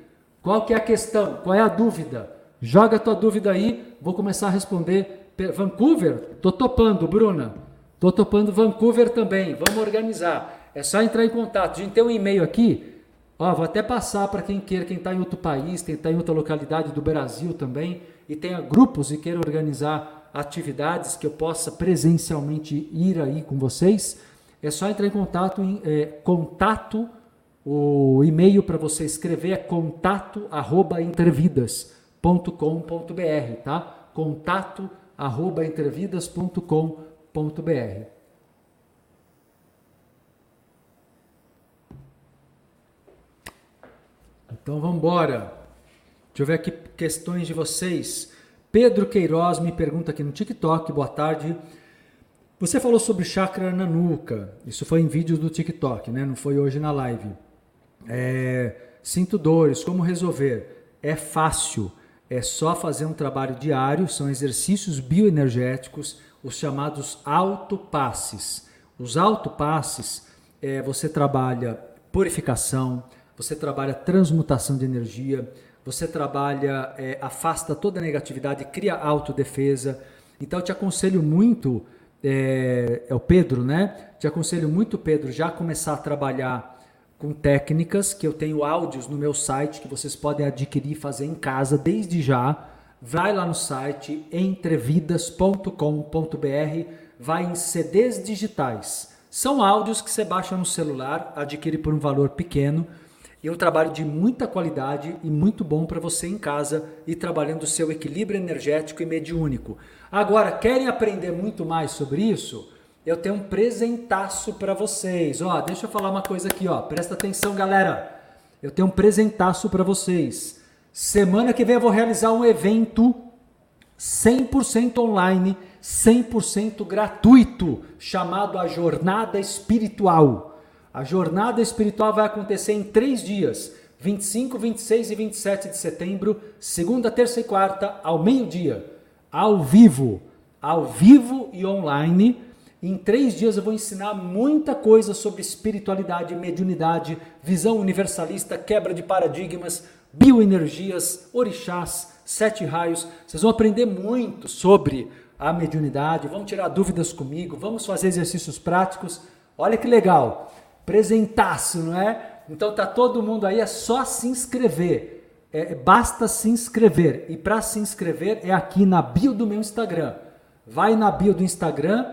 Qual que é a questão? Qual é a dúvida? Joga tua dúvida aí, vou começar a responder. Vancouver? Tô topando, Bruna. Tô topando Vancouver também. Vamos organizar. É só entrar em contato. A gente tem um e-mail aqui. Ó, vou até passar para quem queira, quem está em outro país, quem está em outra localidade do Brasil também, e tenha grupos e queira organizar atividades que eu possa presencialmente ir aí com vocês. É só entrar em contato em é, contato. O e-mail para você escrever é contato arroba entrevidas entrevidas.com.br, tá? Contato arroba entrevidas.com.br. Então vamos embora. Deixa eu ver aqui questões de vocês. Pedro Queiroz me pergunta aqui no TikTok, boa tarde. Você falou sobre chakra na nuca. Isso foi em vídeos do TikTok, né? Não foi hoje na live. É, sinto dores, como resolver? É fácil É só fazer um trabalho diário, são exercícios bioenergéticos, os chamados autopasses. Os autopasses, é, você trabalha purificação, você trabalha transmutação de energia, você trabalha, é, afasta toda a negatividade, cria autodefesa. Então eu te aconselho muito, é, é o Pedro, né? Te aconselho muito, Pedro, já começar a trabalhar com técnicas que eu tenho áudios no meu site que vocês podem adquirir e fazer em casa desde já. Vai lá no site entrevidas.com.br, vai em CDs digitais. São áudios que você baixa no celular, adquire por um valor pequeno. E um trabalho de muita qualidade e muito bom para você em casa e trabalhando o seu equilíbrio energético e mediúnico. Agora, querem aprender muito mais sobre isso? eu tenho um presentaço para vocês. Ó, deixa eu falar uma coisa aqui, ó. Presta atenção, galera. Eu tenho um presentaço para vocês. Semana que vem eu vou realizar um evento 100% online, 100% gratuito, chamado a Jornada Espiritual. A Jornada Espiritual vai acontecer em três dias: 25, 26 e 27 de setembro, segunda, terça e quarta, ao meio-dia, ao vivo, ao vivo e online em três dias eu vou ensinar muita coisa sobre espiritualidade, mediunidade, visão universalista, quebra de paradigmas, bioenergias, orixás, sete raios. Vocês vão aprender muito sobre a mediunidade, vão tirar dúvidas comigo, vamos fazer exercícios práticos. Olha que legal, presentaço, não é? Então tá todo mundo aí, é só se inscrever. É, basta se inscrever. E para se inscrever é aqui na bio do meu Instagram. Vai na bio do Instagram,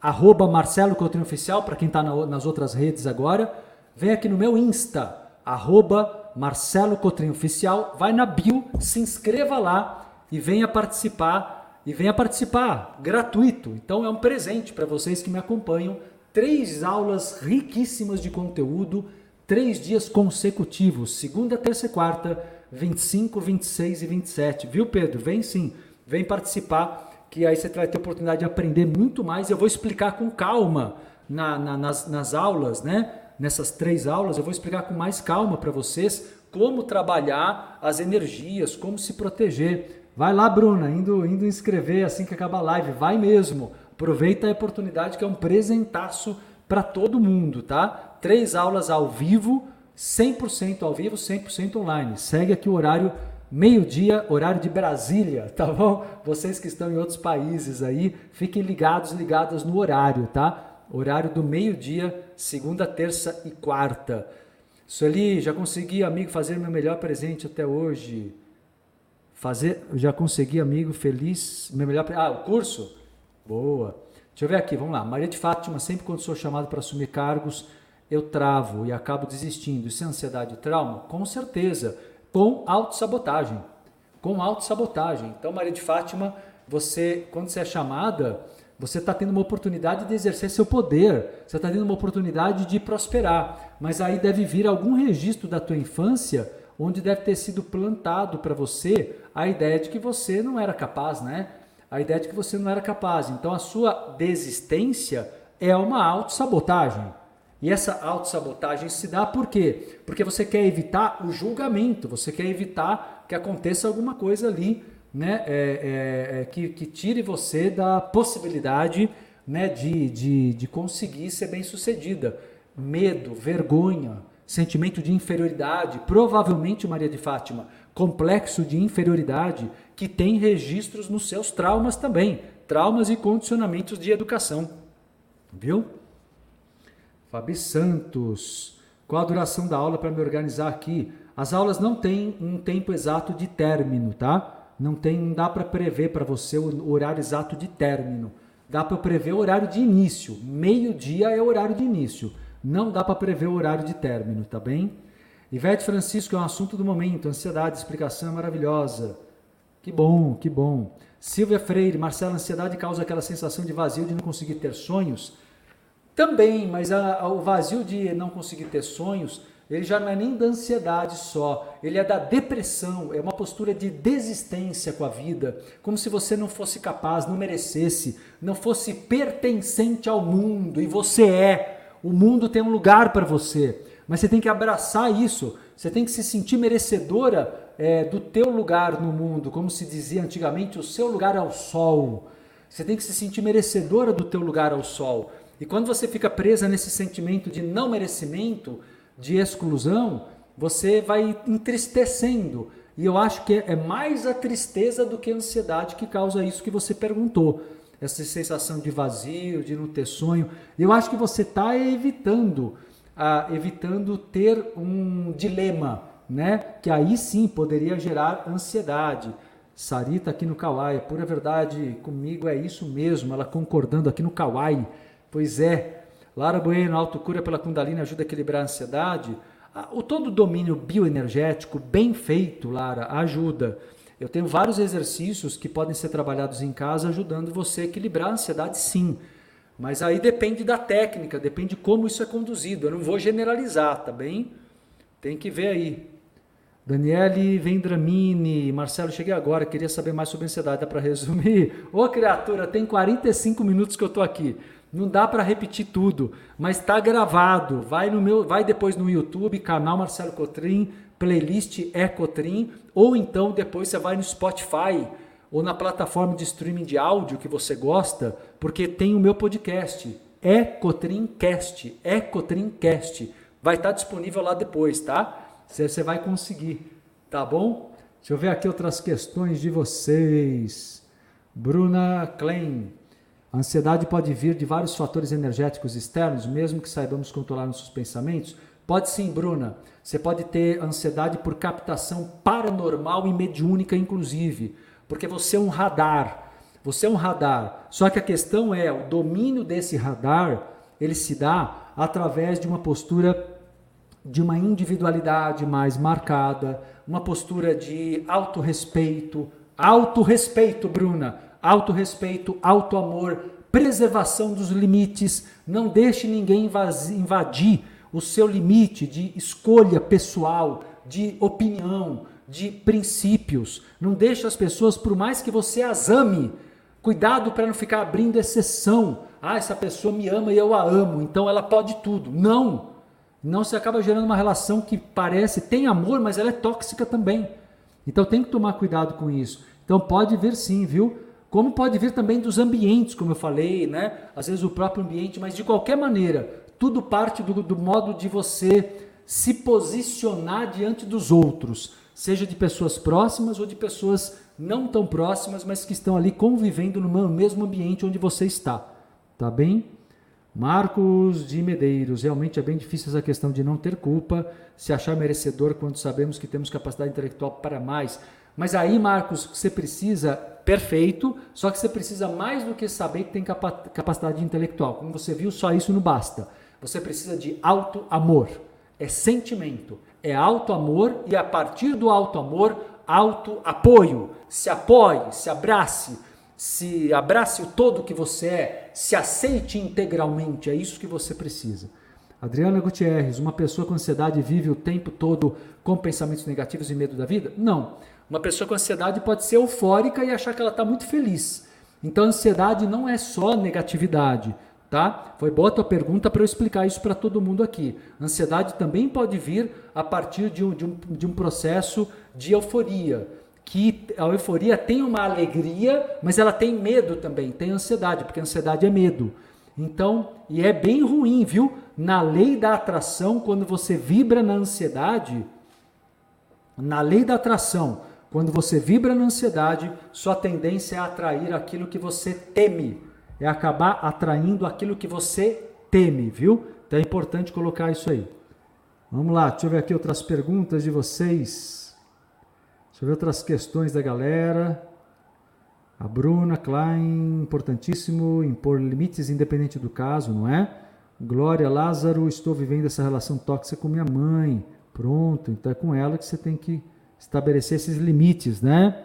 arroba Marcelo Coutinho Oficial, para quem está na, nas outras redes agora. Vem aqui no meu Insta, arroba Marcelo Coutinho Oficial. Vai na bio, se inscreva lá e venha participar. E venha participar, gratuito. Então é um presente para vocês que me acompanham. Três aulas riquíssimas de conteúdo, três dias consecutivos, segunda, terça e quarta, 25, 26 e 27. Viu, Pedro? Vem sim, vem participar que aí você vai ter oportunidade de aprender muito mais. Eu vou explicar com calma na, na, nas, nas aulas, né? Nessas três aulas, eu vou explicar com mais calma para vocês como trabalhar as energias, como se proteger. Vai lá, Bruna, indo, indo inscrever assim que acabar a live. Vai mesmo. Aproveita a oportunidade que é um presentaço para todo mundo, tá? Três aulas ao vivo, 100% ao vivo, 100% online. Segue aqui o horário meio-dia, horário de Brasília, tá bom? Vocês que estão em outros países aí, fiquem ligados, ligadas no horário, tá? Horário do meio-dia, segunda, terça e quarta. Sueli, já consegui, amigo, fazer meu melhor presente até hoje. Fazer, já consegui, amigo, feliz, meu melhor Ah, o curso? Boa. Deixa eu ver aqui, vamos lá. Maria de Fátima, sempre quando sou chamado para assumir cargos, eu travo e acabo desistindo. Isso é ansiedade e trauma? Com certeza com autossabotagem. Com autossabotagem. Então, Maria de Fátima, você, quando você é chamada, você está tendo uma oportunidade de exercer seu poder, você está tendo uma oportunidade de prosperar. Mas aí deve vir algum registro da tua infância onde deve ter sido plantado para você a ideia de que você não era capaz, né? A ideia de que você não era capaz. Então a sua desistência é uma autossabotagem. E essa autossabotagem se dá por quê? Porque você quer evitar o julgamento, você quer evitar que aconteça alguma coisa ali né, é, é, é, que, que tire você da possibilidade né, de, de, de conseguir ser bem sucedida. Medo, vergonha, sentimento de inferioridade, provavelmente Maria de Fátima, complexo de inferioridade que tem registros nos seus traumas também, traumas e condicionamentos de educação. Viu? Fabi Santos. Qual a duração da aula para me organizar aqui? As aulas não têm um tempo exato de término, tá? Não tem, não dá para prever para você o horário exato de término. Dá para prever o horário de início. Meio-dia é o horário de início. Não dá para prever o horário de término, tá bem? Ivete Francisco é um assunto do momento. Ansiedade, explicação é maravilhosa. Que bom, que bom. Silvia Freire, Marcela, ansiedade causa aquela sensação de vazio de não conseguir ter sonhos? Também, mas a, a, o vazio de não conseguir ter sonhos, ele já não é nem da ansiedade só, ele é da depressão, é uma postura de desistência com a vida, como se você não fosse capaz, não merecesse, não fosse pertencente ao mundo, e você é. O mundo tem um lugar para você, mas você tem que abraçar isso, você tem que se sentir merecedora é, do teu lugar no mundo, como se dizia antigamente, o seu lugar é o sol. Você tem que se sentir merecedora do teu lugar ao sol. E quando você fica presa nesse sentimento de não merecimento, de exclusão, você vai entristecendo. E eu acho que é mais a tristeza do que a ansiedade que causa isso que você perguntou. Essa sensação de vazio, de não ter sonho. Eu acho que você está evitando, ah, evitando ter um dilema né? Que aí sim poderia gerar ansiedade. Sarita aqui no Kawaii, é pura verdade, comigo é isso mesmo, ela concordando aqui no Kawaii. Pois é, Lara Bueno, autocura pela Kundalini ajuda a equilibrar a ansiedade. Ah, o todo domínio bioenergético bem feito, Lara, ajuda. Eu tenho vários exercícios que podem ser trabalhados em casa ajudando você a equilibrar a ansiedade, sim. Mas aí depende da técnica, depende de como isso é conduzido. Eu não vou generalizar, tá bem? Tem que ver aí. Daniele Vendramini, Marcelo, cheguei agora, queria saber mais sobre ansiedade, dá para resumir? Ô criatura, tem 45 minutos que eu tô aqui. Não dá para repetir tudo, mas está gravado. Vai no meu, vai depois no YouTube, canal Marcelo Cotrim, playlist é Cotrim, ou então depois você vai no Spotify ou na plataforma de streaming de áudio que você gosta, porque tem o meu podcast, é Cotrimcast, é. Vai estar disponível lá depois, tá? Você vai conseguir, tá bom? Deixa eu ver aqui outras questões de vocês. Bruna Klein. A ansiedade pode vir de vários fatores energéticos externos, mesmo que saibamos controlar nossos pensamentos? Pode sim, Bruna. Você pode ter ansiedade por captação paranormal e mediúnica, inclusive, porque você é um radar. Você é um radar. Só que a questão é, o domínio desse radar, ele se dá através de uma postura de uma individualidade mais marcada, uma postura de autorrespeito, autorrespeito, Bruna, autorrespeito, autoamor, preservação dos limites, não deixe ninguém invadir o seu limite de escolha pessoal, de opinião, de princípios. Não deixe as pessoas, por mais que você as ame, cuidado para não ficar abrindo exceção. Ah, essa pessoa me ama e eu a amo, então ela pode tudo. Não! Não se acaba gerando uma relação que parece tem amor, mas ela é tóxica também. Então tem que tomar cuidado com isso. Então pode vir sim, viu? Como pode vir também dos ambientes, como eu falei, né? Às vezes o próprio ambiente, mas de qualquer maneira, tudo parte do, do modo de você se posicionar diante dos outros, seja de pessoas próximas ou de pessoas não tão próximas, mas que estão ali convivendo no mesmo ambiente onde você está. Tá bem? Marcos de Medeiros, realmente é bem difícil essa questão de não ter culpa, se achar merecedor quando sabemos que temos capacidade intelectual para mais. Mas aí, Marcos, você precisa, perfeito, só que você precisa mais do que saber que tem capacidade intelectual. Como você viu, só isso não basta. Você precisa de auto-amor. É sentimento, é auto-amor e a partir do auto-amor, auto-apoio. Se apoie, se abrace, se abrace o todo que você é, se aceite integralmente, é isso que você precisa. Adriana Gutierrez, uma pessoa com ansiedade vive o tempo todo com pensamentos negativos e medo da vida? Não. Uma pessoa com ansiedade pode ser eufórica e achar que ela está muito feliz. Então, ansiedade não é só negatividade, tá? Foi boa a tua pergunta para eu explicar isso para todo mundo aqui. Ansiedade também pode vir a partir de um, de um, de um processo de euforia que a euforia tem uma alegria, mas ela tem medo também, tem ansiedade, porque ansiedade é medo. Então, e é bem ruim, viu? Na lei da atração, quando você vibra na ansiedade, na lei da atração, quando você vibra na ansiedade, sua tendência é atrair aquilo que você teme, é acabar atraindo aquilo que você teme, viu? Então é importante colocar isso aí. Vamos lá, deixa eu ver aqui outras perguntas de vocês. Deixa eu ver outras questões da galera. A Bruna Klein, importantíssimo impor limites independente do caso, não é? Glória Lázaro, estou vivendo essa relação tóxica com minha mãe. Pronto, então é com ela que você tem que estabelecer esses limites, né?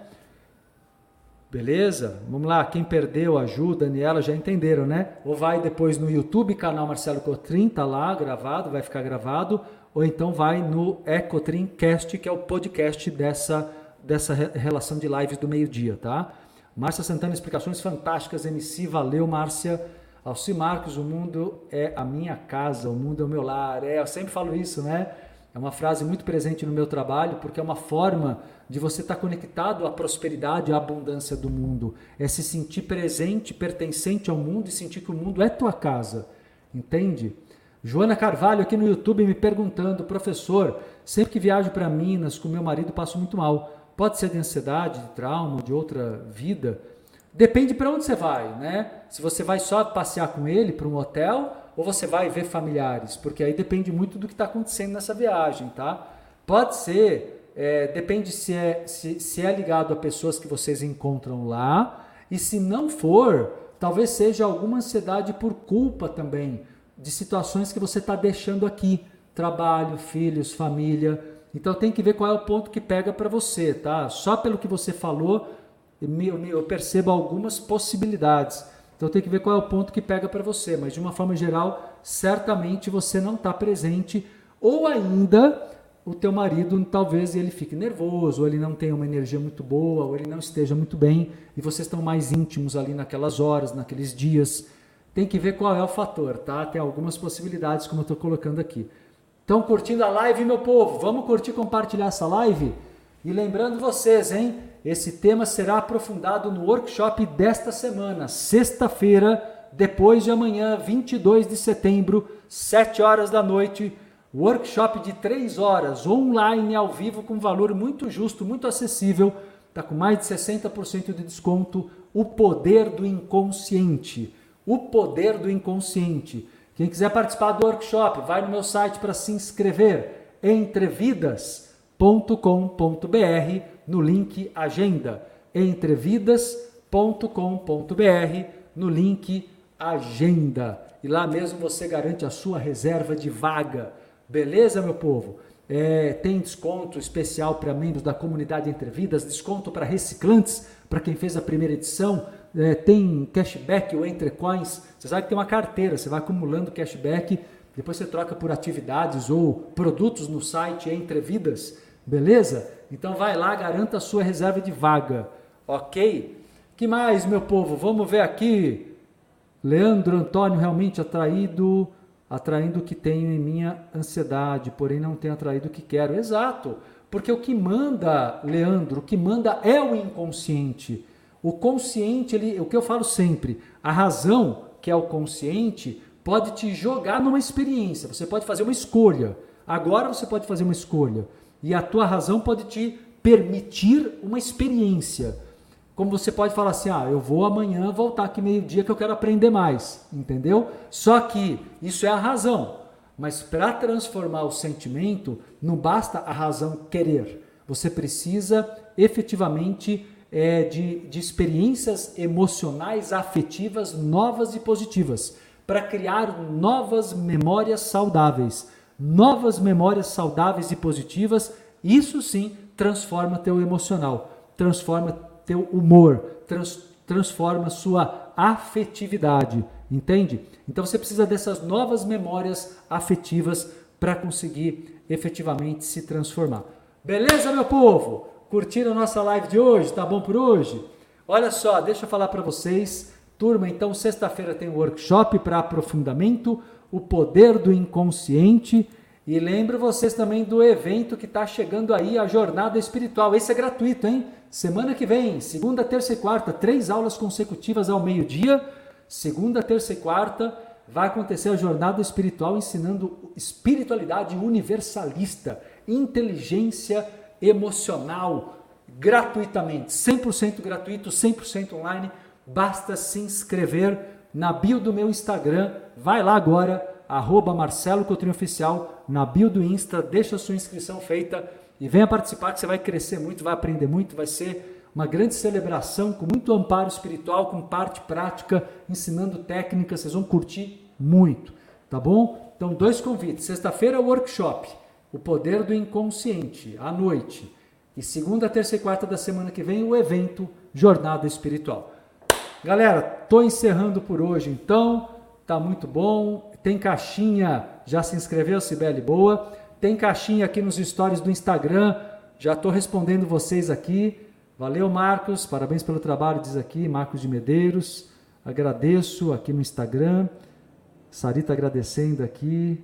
Beleza? Vamos lá, quem perdeu, ajuda, Daniela, já entenderam, né? Ou vai depois no YouTube, canal Marcelo Cotrim, tá lá gravado, vai ficar gravado, ou então vai no Ecotrim Cast, que é o podcast dessa dessa relação de lives do meio-dia, tá? Márcia Santana, explicações fantásticas. MC, valeu, Márcia. Alci Marcos, o mundo é a minha casa, o mundo é o meu lar. É, eu sempre falo isso, né? É uma frase muito presente no meu trabalho, porque é uma forma de você estar conectado à prosperidade, à abundância do mundo. É se sentir presente, pertencente ao mundo e sentir que o mundo é tua casa. Entende? Joana Carvalho aqui no YouTube me perguntando, professor, sempre que viajo para Minas com meu marido passo muito mal. Pode ser de ansiedade, de trauma, de outra vida? Depende para onde você vai, né? Se você vai só passear com ele para um hotel ou você vai ver familiares, porque aí depende muito do que está acontecendo nessa viagem, tá? Pode ser, é, depende se é, se, se é ligado a pessoas que vocês encontram lá, e se não for, talvez seja alguma ansiedade por culpa também de situações que você está deixando aqui, trabalho, filhos, família. Então tem que ver qual é o ponto que pega para você, tá? Só pelo que você falou, eu percebo algumas possibilidades. Então tem que ver qual é o ponto que pega para você, mas de uma forma geral, certamente você não está presente ou ainda o teu marido talvez ele fique nervoso, ou ele não tenha uma energia muito boa, ou ele não esteja muito bem e vocês estão mais íntimos ali naquelas horas, naqueles dias. Tem que ver qual é o fator, tá? Tem algumas possibilidades como eu estou colocando aqui. Estão curtindo a live, meu povo? Vamos curtir, compartilhar essa live? E lembrando vocês, hein? Esse tema será aprofundado no workshop desta semana, sexta-feira, depois de amanhã, 22 de setembro, 7 horas da noite. Workshop de 3 horas, online, ao vivo, com valor muito justo, muito acessível. Está com mais de 60% de desconto. O poder do inconsciente. O poder do inconsciente. Quem quiser participar do workshop, vai no meu site para se inscrever. entrevidas.com.br no link Agenda, entrevidas.com.br no link Agenda. E lá mesmo você garante a sua reserva de vaga. Beleza, meu povo? É, tem desconto especial para membros da comunidade Entrevidas, desconto para reciclantes, para quem fez a primeira edição. É, tem cashback ou entre coins. Você sabe que tem uma carteira, você vai acumulando cashback, depois você troca por atividades ou produtos no site Entrevidas. Beleza? Então vai lá, garanta a sua reserva de vaga, ok? Que mais, meu povo? Vamos ver aqui. Leandro Antônio realmente atraído, atraindo o que tenho em minha ansiedade, porém não tenho atraído o que quero. Exato, porque o que manda, Leandro, o que manda é o inconsciente. O consciente, ele, o que eu falo sempre, a razão, que é o consciente, pode te jogar numa experiência. Você pode fazer uma escolha. Agora você pode fazer uma escolha. E a tua razão pode te permitir uma experiência. Como você pode falar assim: ah, eu vou amanhã voltar aqui meio-dia que eu quero aprender mais. Entendeu? Só que isso é a razão. Mas para transformar o sentimento, não basta a razão querer. Você precisa efetivamente é, de, de experiências emocionais, afetivas novas e positivas para criar novas memórias saudáveis novas memórias saudáveis e positivas, isso sim transforma teu emocional, transforma teu humor, trans, transforma sua afetividade, entende? Então você precisa dessas novas memórias afetivas para conseguir efetivamente se transformar. Beleza, meu povo? Curtiram a nossa live de hoje? Tá bom por hoje? Olha só, deixa eu falar para vocês. Turma, então sexta-feira tem um workshop para aprofundamento o poder do inconsciente. E lembro vocês também do evento que está chegando aí, a Jornada Espiritual. Esse é gratuito, hein? Semana que vem, segunda, terça e quarta, três aulas consecutivas ao meio-dia. Segunda, terça e quarta, vai acontecer a Jornada Espiritual ensinando espiritualidade universalista, inteligência emocional, gratuitamente, 100% gratuito, 100% online. Basta se inscrever na bio do meu Instagram. Vai lá agora, arroba Marcelo Coutrinho Oficial, na bio do Insta, deixa a sua inscrição feita e venha participar que você vai crescer muito, vai aprender muito, vai ser uma grande celebração com muito amparo espiritual, com parte prática, ensinando técnicas, vocês vão curtir muito, tá bom? Então, dois convites. Sexta-feira, workshop, o poder do inconsciente, à noite. E segunda, terça e quarta da semana que vem, o evento Jornada Espiritual. Galera, tô encerrando por hoje, então tá muito bom. Tem caixinha, já se inscreveu, Sibeli Boa? Tem caixinha aqui nos stories do Instagram, já tô respondendo vocês aqui. Valeu, Marcos, parabéns pelo trabalho, diz aqui, Marcos de Medeiros. Agradeço aqui no Instagram. Sarita agradecendo aqui,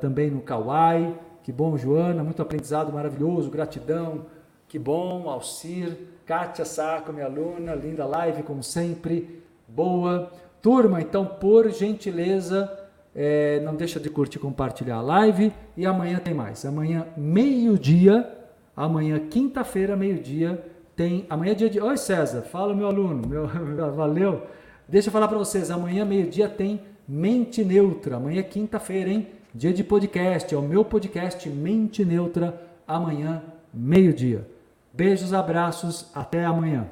também no Kawaii. Que bom, Joana, muito aprendizado maravilhoso, gratidão. Que bom, Alcir, Kátia Saco, minha aluna, linda live como sempre, boa. Turma, então, por gentileza, é, não deixa de curtir, compartilhar a live e amanhã tem mais. Amanhã, meio-dia, amanhã, quinta-feira, meio-dia, tem. Amanhã é dia de. Oi, César, fala, meu aluno, meu, valeu. Deixa eu falar para vocês, amanhã, meio-dia, tem Mente Neutra. Amanhã é quinta-feira, hein? Dia de podcast, é o meu podcast Mente Neutra, amanhã, meio-dia. Beijos, abraços, até amanhã.